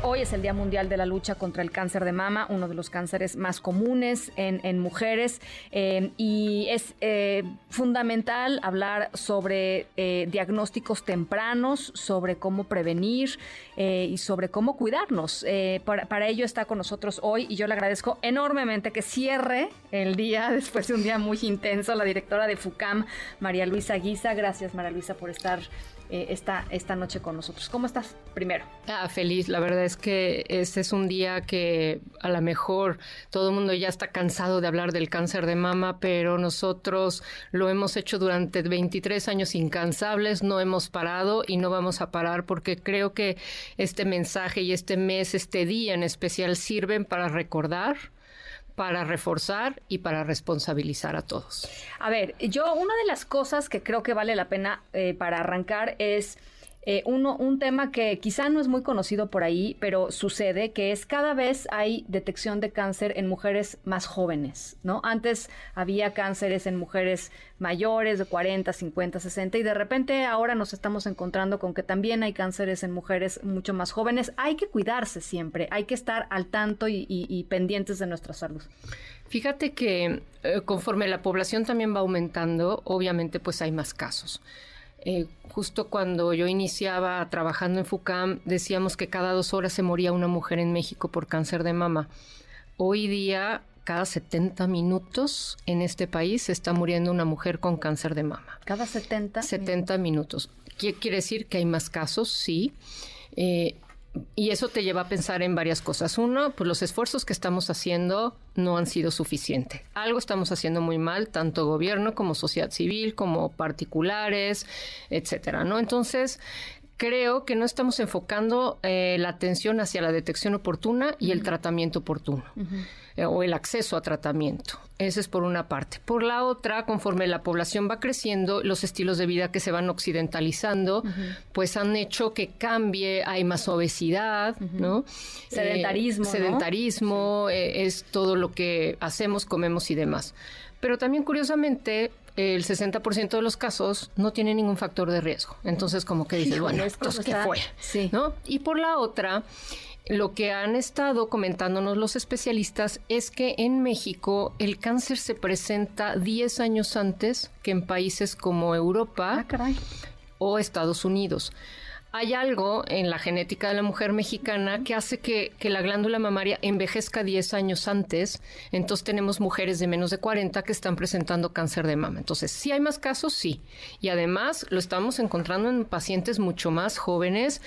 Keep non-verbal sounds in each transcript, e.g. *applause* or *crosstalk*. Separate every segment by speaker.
Speaker 1: Hoy es el Día Mundial de la Lucha contra el Cáncer de Mama, uno de los cánceres más comunes en, mujeres. Eh, y es eh, fundamental hablar sobre eh, diagnósticos tempranos, sobre cómo prevenir y sobre cómo cuidarnos. Para, para, ello está con nosotros hoy y yo le agradezco enormemente que cierre el día *laughs* después de un día muy intenso la directora de FUCAM, María Luisa Guisa. Gracias, María Luisa, por estar esta, esta noche con nosotros. ¿Cómo estás primero?
Speaker 2: Ah, feliz. La verdad es que este es un día que a lo mejor todo el mundo ya está cansado de hablar del cáncer de mama, pero nosotros lo hemos hecho durante 23 años incansables, no hemos parado y no vamos a parar porque creo que este mensaje y este mes, este día en especial sirven para recordar para reforzar y para responsabilizar a todos.
Speaker 1: A ver, yo una de las cosas que creo que vale la pena eh, para arrancar es eh, uno, un tema que quizá no es muy conocido por ahí, pero sucede, que es cada vez hay detección de cáncer en mujeres más jóvenes, ¿no? Antes había cánceres en mujeres mayores de 40, 50, 60 y de repente ahora nos estamos encontrando con que también hay cánceres en mujeres mucho más jóvenes. Hay que cuidarse siempre, hay que estar al tanto y, pendientes de nuestra salud.
Speaker 2: Fíjate que eh, conforme la población también va aumentando, obviamente pues hay más casos. Eh, justo cuando yo iniciaba trabajando en FUCAM, decíamos que cada dos horas se moría una mujer en México por cáncer de mama. Hoy día, cada 70 minutos en este país se está muriendo una mujer con cáncer de mama.
Speaker 1: ¿Cada 70?
Speaker 2: 70 minutos. ¿Qué quiere decir que hay más casos? Sí. Eh, y eso te lleva a pensar en varias cosas. Uno, pues los esfuerzos que estamos haciendo no han sido suficientes. Algo estamos haciendo muy mal, tanto gobierno como sociedad civil, como particulares, etcétera, ¿no? Entonces, creo que no estamos enfocando eh, la atención hacia la detección oportuna y el tratamiento oportuno. Eh, o el acceso a tratamiento. Ese es por una parte. Por la otra, conforme la población va creciendo, los estilos de vida que se van occidentalizando, pues han hecho que cambie, hay más obesidad, ¿no?
Speaker 1: Sedentarismo.
Speaker 2: Eh, sedentarismo, es todo lo que hacemos, comemos y demás. Pero también, curiosamente, el 60% de los casos no tiene ningún factor de riesgo. Entonces, como que dices, bueno, esto ¿qué fue? Sí. ¿No? Y por la otra, lo que han estado comentándonos los especialistas es que en México el cáncer se presenta 10 años antes que en países como Europa
Speaker 1: ah,
Speaker 2: o Estados Unidos hay algo en la genética de la mujer mexicana que hace que, la glándula mamaria envejezca 10 años antes. Entonces tenemos mujeres de menos de 40 que están presentando cáncer de mama. Entonces, si hay más casos, sí. Y además lo estamos encontrando en pacientes mucho más jóvenes.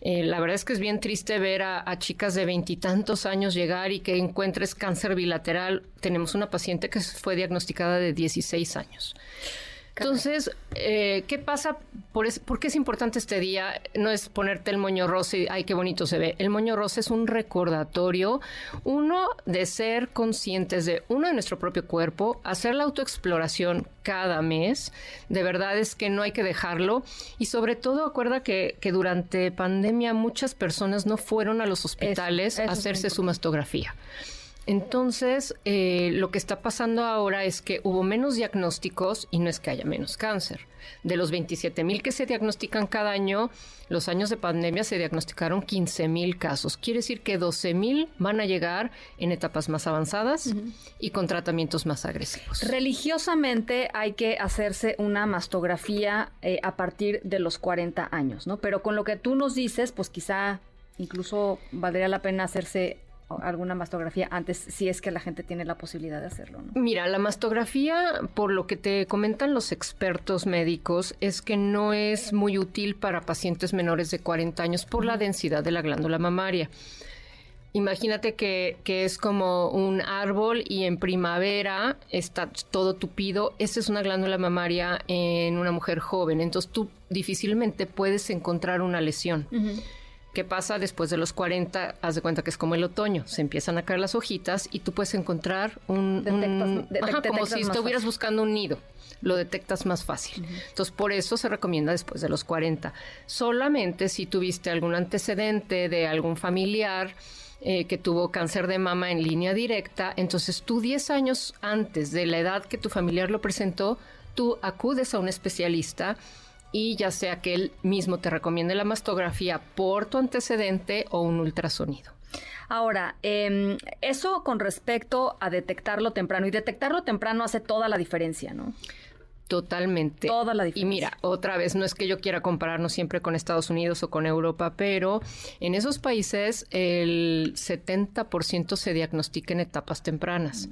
Speaker 2: Eh, la verdad es que es bien triste ver a, a chicas de veintitantos años llegar y que encuentres cáncer bilateral. Tenemos una paciente que fue diagnosticada de 16 años. Entonces, eh, ¿qué pasa? Por, qué es importante este día? No es ponerte el moño rosa y, ay, qué bonito se ve. El moño rosa es un recordatorio, uno, de ser conscientes de, uno, de nuestro propio cuerpo, hacer la autoexploración cada mes. De verdad es que no hay que dejarlo. Y sobre todo, acuerda que, durante pandemia muchas personas no fueron a los hospitales a hacerse su mastografía. Entonces, eh, lo que está pasando ahora es que hubo menos diagnósticos y no es que haya menos cáncer. De los 27 mil que se diagnostican cada año, los años de pandemia se diagnosticaron 15 mil casos. Quiere decir que 12 mil van a llegar en etapas más avanzadas y con tratamientos más agresivos.
Speaker 1: Religiosamente hay que hacerse una mastografía eh, a partir de los 40 años, ¿no? Pero con lo que tú nos dices, pues quizá incluso valdría la pena hacerse alguna mastografía antes si es que la gente tiene la posibilidad de hacerlo.
Speaker 2: Mira, la mastografía, por lo que te comentan los expertos médicos, es que no es muy útil para pacientes menores de 40 años por la densidad de la glándula mamaria. Imagínate que, que, es como un árbol y en primavera está todo tupido. Esa es una glándula mamaria en una mujer joven. Entonces tú difícilmente puedes encontrar una lesión. ¿Qué pasa después de los 40? Haz de cuenta que es como el otoño, se empiezan a caer las hojitas y tú puedes encontrar un... como si estuvieras buscando un nido lo detectas más fácil. Entonces, por eso se recomienda después de los 40. Solamente si tuviste algún antecedente de algún familiar eh, que tuvo cáncer de mama en línea directa, entonces tú 10 años antes de la edad que tu familiar lo presentó, tú acudes a un especialista y ya sea que él mismo te recomiende la mastografía por tu antecedente o un ultrasonido.
Speaker 1: Ahora, em, eso con respecto a detectarlo temprano, y detectarlo temprano hace toda la diferencia, ¿no?
Speaker 2: Totalmente.
Speaker 1: Toda la
Speaker 2: diferencia. Y mira, otra vez, no es que yo quiera compararnos siempre con Estados Unidos o con Europa, pero en esos países el 70% se diagnostica en etapas tempranas.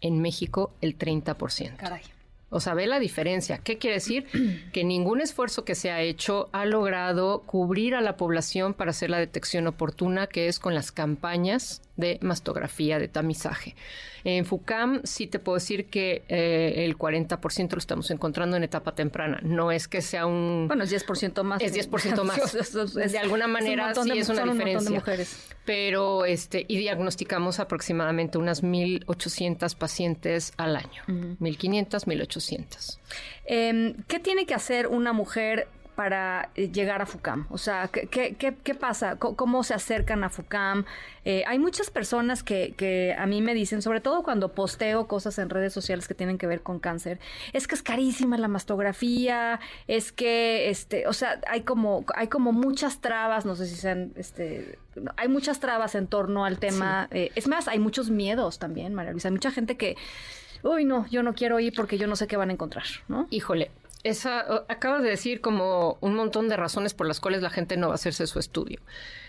Speaker 2: En México, el 30%.
Speaker 1: Caray.
Speaker 2: O sea, ve la diferencia. ¿Qué quiere decir? *clears throat* Que ningún esfuerzo que se ha hecho ha logrado cubrir a la población para hacer la detección oportuna, que es con las campañas de mastografía, de tamizaje. En FUCAM sí te puedo decir que eh, el 40% lo estamos encontrando en etapa temprana. No es que sea un...
Speaker 1: Bueno, es 10% más.
Speaker 2: Es 10% *laughs* más. de alguna manera sí es una diferencia.
Speaker 1: Un mujeres.
Speaker 2: Pero, este, y diagnosticamos aproximadamente unas 1.800 pacientes al año. 1.500, 1.800.
Speaker 1: Eh, ¿Qué tiene que hacer una mujer para eh, llegar a FUCAM? O sea, ¿qué, qué, pasa? ¿Cómo se acercan a FUCAM? Eh, hay muchas personas que, que, a mí me dicen, sobre todo cuando posteo cosas en redes sociales que tienen que ver con cáncer, es que es carísima la mastografía, es que, este, o sea, hay como, hay como muchas trabas, no sé si sean, este, hay muchas trabas en torno al tema. Eh, es más, hay muchos miedos también, María Luisa. Hay mucha gente que, uy, no, yo no quiero ir porque yo no sé qué van a encontrar, ¿no?
Speaker 2: Híjole, esa, acabas de decir como un montón de razones por las cuales la gente no va a hacerse su estudio.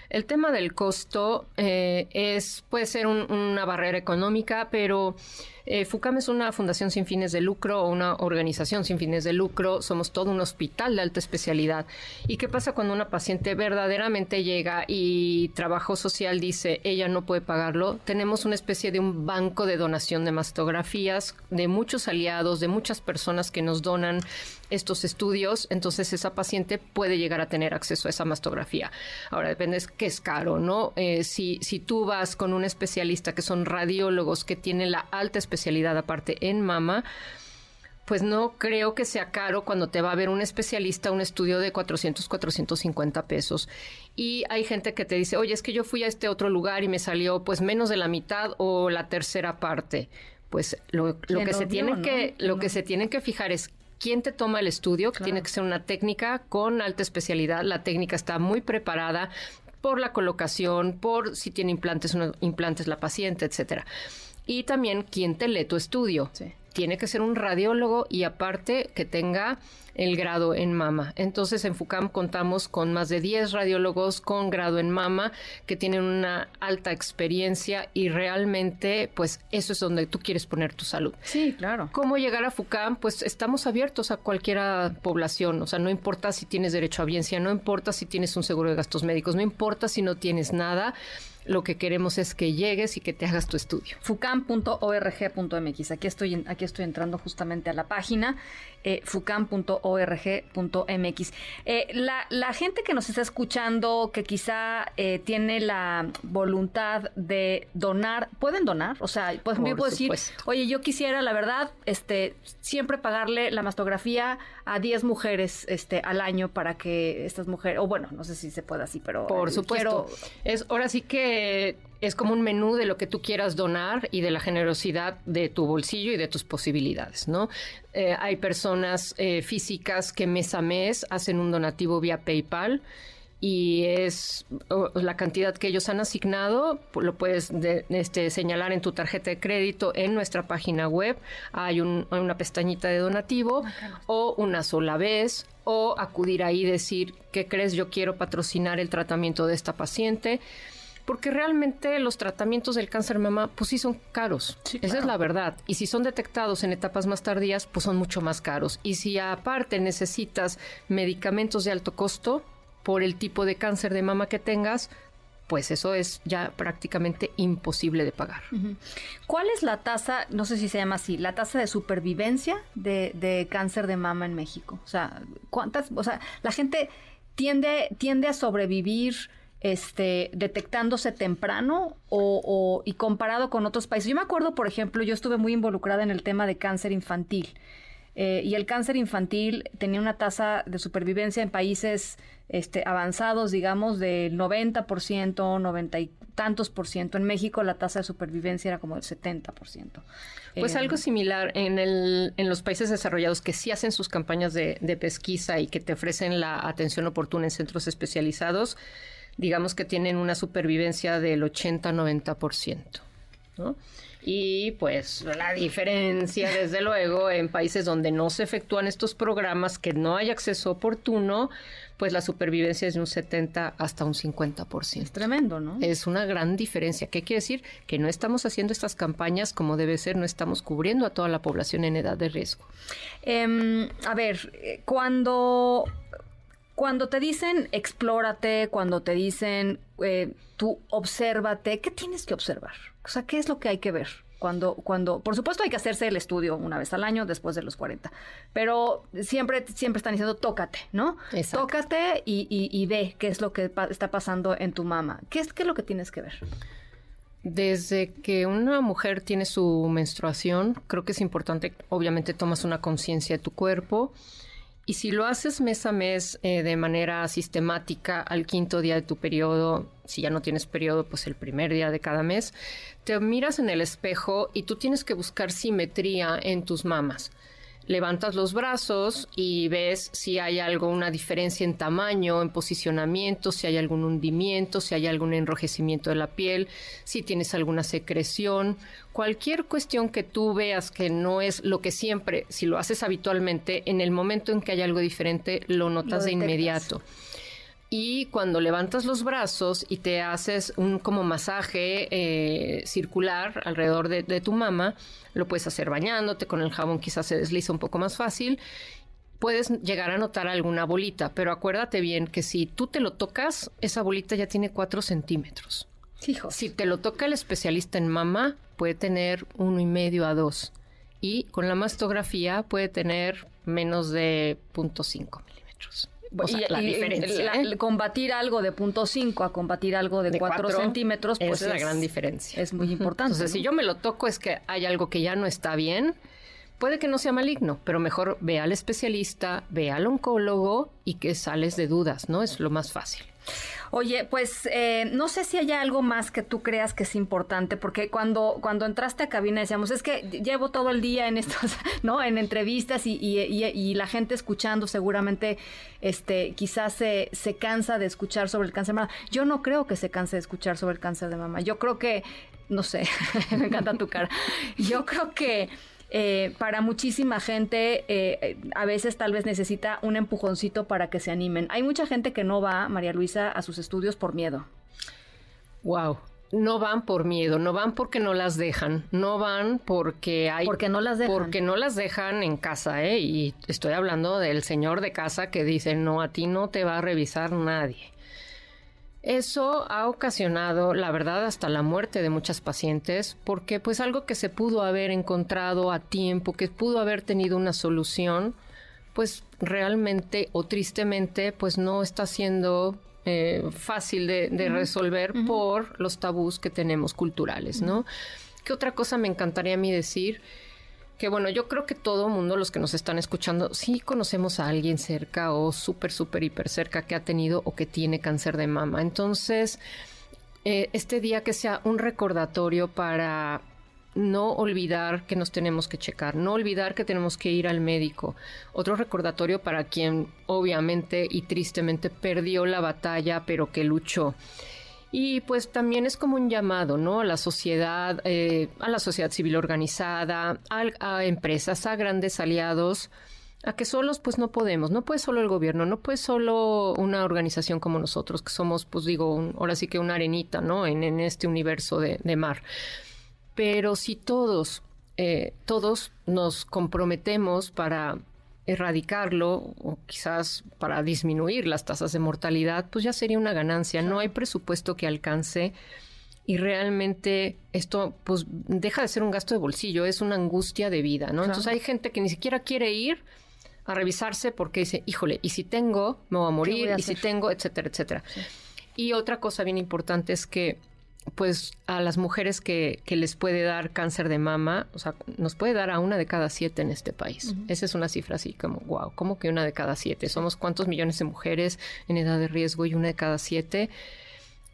Speaker 2: El tema del costo eh, es, puede ser una barrera económica, pero eh, FUCAM es una fundación sin fines de lucro o una organización sin fines de lucro. Somos todo un hospital de alta especialidad. ¿Y qué pasa cuando una paciente verdaderamente llega y trabajo social dice ella no puede pagarlo? Tenemos una especie de un banco de donación de mastografías de muchos aliados, de muchas personas que nos donan estos estudios, entonces esa paciente puede llegar a tener acceso a esa mastografía. Ahora depende de qué es caro, ¿no? Eh, si, si tú vas con un especialista que son radiólogos que tienen la alta especialidad aparte en mama, pues no creo que sea caro cuando te va a ver un especialista un estudio de 400, 450 pesos. Y hay gente que te dice, oye, es que yo fui a este otro lugar y me salió pues menos de la mitad o la tercera parte. Pues lo, que se tiene que, lo que se tiene que fijar es quién te toma el estudio, que tiene que ser una técnica con alta especialidad. La técnica está muy preparada por la colocación, por si tiene implantes o no implantes la paciente, etcétera. Y también quién te lee tu estudio. Tiene que ser un radiólogo y aparte que tenga el grado en mama. Entonces en FUCAM contamos con más de 10 radiólogos con grado en mama que tienen una alta experiencia y realmente pues eso es donde tú quieres poner tu salud.
Speaker 1: Sí, claro.
Speaker 2: ¿Cómo llegar a FUCAM? Pues estamos abiertos a cualquier población, o sea, no importa si tienes derecho a biencia, no importa si tienes un seguro de gastos médicos, no importa si no tienes nada lo que queremos es que llegues y que te hagas tu estudio.
Speaker 1: fucam.org.mx. Aquí estoy, aquí estoy entrando justamente a la página eh, fucam.org.mx. Eh, la, la, gente que nos está escuchando, que quizá eh, tiene la voluntad de donar, ¿pueden donar? O sea, pues, yo puedo decir, oye, yo quisiera, la verdad, este, siempre pagarle la mastografía a 10 mujeres este, al año para que estas mujeres, o bueno, no sé si se puede así, pero...
Speaker 2: Por supuesto. Es, ahora sí es como un menú de lo que tú quieras donar y de la generosidad de tu bolsillo y de tus posibilidades, ¿no? Eh, hay personas eh, físicas que mes a mes hacen un donativo vía PayPal y es la cantidad que ellos han asignado, lo puedes este, señalar en tu tarjeta de crédito en nuestra página web. Hay una pestañita de donativo o una sola vez o acudir ahí y decir, ¿qué crees? Yo quiero patrocinar el tratamiento de esta paciente porque realmente los tratamientos del cáncer mama, pues sí son caros. Esa es la verdad. Y si son detectados en etapas más tardías, pues son mucho más caros. Y si aparte necesitas medicamentos de alto costo por el tipo de cáncer de mama que tengas, pues eso es ya prácticamente imposible de pagar.
Speaker 1: ¿Cuál es la tasa, no sé si se llama así, la tasa de supervivencia de, de cáncer de mama en México? O sea, ¿cuántas, o sea, la gente tiende, tiende a sobrevivir este, detectándose temprano o, y comparado con otros países. Yo me acuerdo, por ejemplo, yo estuve muy involucrada en el tema de cáncer infantil. eh, y el cáncer infantil tenía una tasa de supervivencia en países este, avanzados, digamos, del 90%, 90 y tantos por ciento. En México la tasa de supervivencia era como del 70%.
Speaker 2: Pues algo similar en, el, en los países desarrollados que sí hacen sus campañas de, de pesquisa y que te ofrecen la atención oportuna en centros especializados, digamos que tienen una supervivencia del 80-90%. ¿no? Y pues la diferencia, desde luego, en países donde no se efectúan estos programas, que no hay acceso oportuno, pues la supervivencia es de un 70 hasta un 50%.
Speaker 1: Es tremendo, ¿no?
Speaker 2: Es una gran diferencia. ¿Qué quiere decir? Que no estamos haciendo estas campañas como debe ser, no estamos cubriendo a toda la población en edad de riesgo.
Speaker 1: Em, a ver, eh, cuando cuando te dicen explórate, cuando te dicen eh, tú obsérvate, ¿qué tienes que observar? O sea, ¿qué es lo que hay que ver? Cuando, cuando, por supuesto hay que hacerse el estudio una vez al año después de los 40, pero siempre, siempre están diciendo tócate, ¿no? Tócate y, y, ve qué es lo que está pasando en tu mama. ¿Qué es, ¿Qué es lo que tienes que ver?
Speaker 2: Desde que una mujer tiene su menstruación, creo que es importante, obviamente tomas una conciencia de tu cuerpo, y si lo haces mes a mes eh, de manera sistemática al quinto día de tu periodo, si ya no tienes periodo, pues el primer día de cada mes, te miras en el espejo y tú tienes que buscar simetría en tus mamas levantas los brazos y ves si hay algo, una diferencia en tamaño, en posicionamiento, si hay algún hundimiento, si hay algún enrojecimiento de la piel, si tienes alguna secreción, cualquier cuestión que tú veas que no es lo que siempre, si lo haces habitualmente, en el momento en que hay algo diferente, lo notas de inmediato. Y cuando levantas los brazos y te haces un como masaje eh, circular alrededor de, de tu mama, lo puedes hacer bañándote, con el jabón quizás se desliza un poco más fácil. Puedes llegar a notar alguna bolita, pero acuérdate bien que si tú te lo tocas, esa bolita ya tiene cuatro centímetros.
Speaker 1: Hijo.
Speaker 2: Si te lo toca el especialista en mama, puede tener uno y medio a dos. Y con la mastografía puede tener menos de 0.5 milímetros
Speaker 1: la diferencia. ¿eh? combatir algo de punto 5 a combatir algo de 4 centímetros,
Speaker 2: pues es la gran diferencia.
Speaker 1: Es muy importante.
Speaker 2: Entonces, si yo me lo toco es que hay algo que ya no está bien. Puede que no sea maligno, pero mejor ve al especialista, ve al oncólogo y que sales de dudas, ¿no? Es lo más fácil.
Speaker 1: Oye, pues eh, no sé si hay algo más que tú creas que es importante, porque cuando, cuando entraste a cabina decíamos, es que llevo todo el día en *laughs* estos, ¿no? En entrevistas y, y, y, la gente escuchando seguramente, este, quizás se, se cansa de escuchar sobre el cáncer de mama. Yo no creo que se canse de escuchar sobre el cáncer de mama. Yo creo que, no sé, *laughs* me encanta tu cara. Yo creo que eh, para muchísima gente eh, a veces tal vez necesita un empujoncito para que se animen. Hay mucha gente que no va, María Luisa, a sus estudios por miedo.
Speaker 2: Wow. No van por miedo, no van porque no las dejan, no van porque hay...
Speaker 1: Porque no las dejan.
Speaker 2: Porque no las dejan en casa, ¿eh? Y estoy hablando del señor de casa que dice, no, a ti no te va a revisar nadie. Eso ha ocasionado, la verdad, hasta la muerte de muchas pacientes, porque pues algo que se pudo haber encontrado a tiempo, que pudo haber tenido una solución, pues realmente o tristemente, pues no está siendo eh, fácil de, resolver por los tabús que tenemos culturales, ¿no? ¿Qué otra cosa me encantaría a mí decir? Que bueno, yo creo que todo mundo, los que nos están escuchando, sí conocemos a alguien cerca o súper, súper, hiper cerca que ha tenido o que tiene cáncer de mama. Entonces, eh, este día que sea un recordatorio para no olvidar que nos tenemos que checar, no olvidar que tenemos que ir al médico. Otro recordatorio para quien obviamente y tristemente perdió la batalla, pero que luchó. Y pues también es como un llamado, ¿no? A la sociedad, eh, a la sociedad civil organizada, a, empresas, a grandes aliados, a que solos pues no podemos, no puede solo el gobierno, no puede solo una organización como nosotros, que somos pues digo, ahora sí que una arenita, ¿no? En, en este universo de, de, mar. Pero si todos, eh, todos nos comprometemos para erradicarlo o quizás para disminuir las tasas de mortalidad, pues ya sería una ganancia. No hay presupuesto que alcance y realmente esto pues deja de ser un gasto de bolsillo, es una angustia de vida, ¿no? Entonces hay gente que ni siquiera quiere ir a revisarse porque dice, híjole, y si tengo, me voy a morir, y si tengo, etcétera, etcétera. Y otra cosa bien importante es que pues a las mujeres que, que, les puede dar cáncer de mama, o sea, nos puede dar a una de cada siete en este país. Esa es una cifra así como, wow, ¿cómo que una de cada siete? Somos cuántos millones de mujeres en edad de riesgo y una de cada siete.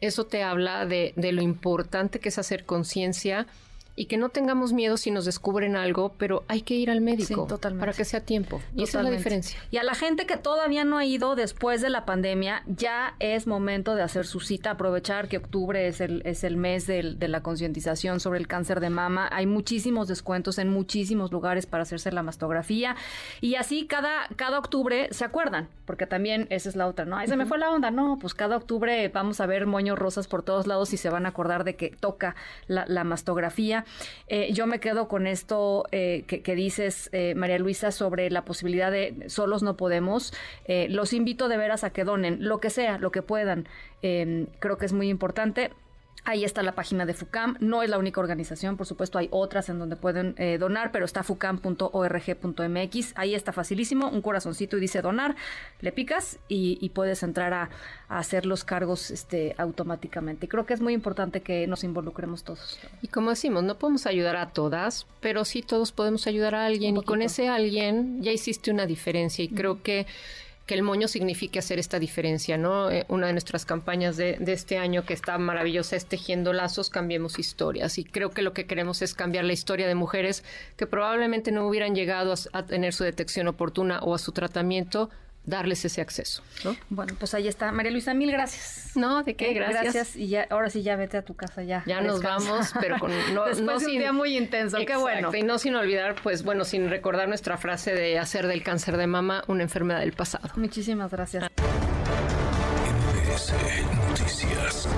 Speaker 2: Eso te habla de, de lo importante que es hacer conciencia y que no tengamos miedo si nos descubren algo, pero hay que ir al médico para que sea tiempo. Y esa es la diferencia.
Speaker 1: Y a la gente que todavía no ha ido después de la pandemia, ya es momento de hacer su cita, aprovechar que octubre es el, es el mes de la concientización sobre el cáncer de mama. Hay muchísimos descuentos en muchísimos lugares para hacerse la mastografía. Y así cada, cada octubre se acuerdan, porque también esa es la otra, ¿no? Ahí se me fue la onda. No, pues cada octubre vamos a ver moños rosas por todos lados y se van a acordar de que toca la, la mastografía. Eh, yo me quedo con esto eh, que, dices, eh, María Luisa, sobre la posibilidad de solos no podemos. los invito de veras a que donen lo que sea, lo que puedan. creo que es muy importante. Ahí está la página de FUCAM. No es la única organización, por supuesto, hay otras en donde pueden eh, donar, pero está fucam.org.mx. Ahí está facilísimo, un corazoncito y dice donar. Le picas y, puedes entrar a, hacer los cargos este, automáticamente. Creo que es muy importante que nos involucremos todos.
Speaker 2: Y como decimos, no podemos ayudar a todas, pero sí todos podemos ayudar a alguien. Y con ese alguien ya hiciste una diferencia. Y creo que que el moño signifique hacer esta diferencia, ¿no? Eh, una de nuestras campañas de, este año que está maravillosa es Tejiendo Lazos, Cambiemos Historias. Y creo que lo que queremos es cambiar la historia de mujeres que probablemente no hubieran llegado a tener su detección oportuna o a su tratamiento darles ese acceso. ¿no?
Speaker 1: Bueno, pues ahí está. María Luisa, mil gracias.
Speaker 2: No, ¿de qué? Eh, gracias.
Speaker 1: Gracias. Y ya, ahora sí ya vete a tu casa ya.
Speaker 2: Ya nos vamos, pero con *laughs* no,
Speaker 1: no sin, un día muy intenso. qué bueno.
Speaker 2: Y no sin olvidar, pues bueno, sin recordar nuestra frase de hacer del cáncer de mama una enfermedad del pasado.
Speaker 1: Muchísimas gracias.
Speaker 3: Noticias.